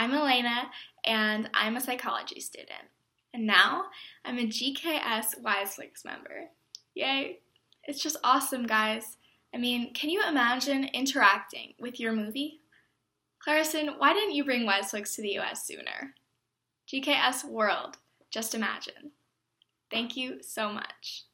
I'm Elena, and I'm a psychology student. And now I'm a GKS WiseLinks member. Yay! It's just awesome, guys. I mean, can you imagine interacting with your movie? Clarison, why didn't you bring WiseLinks to the US sooner? GKS World, just imagine. Thank you so much.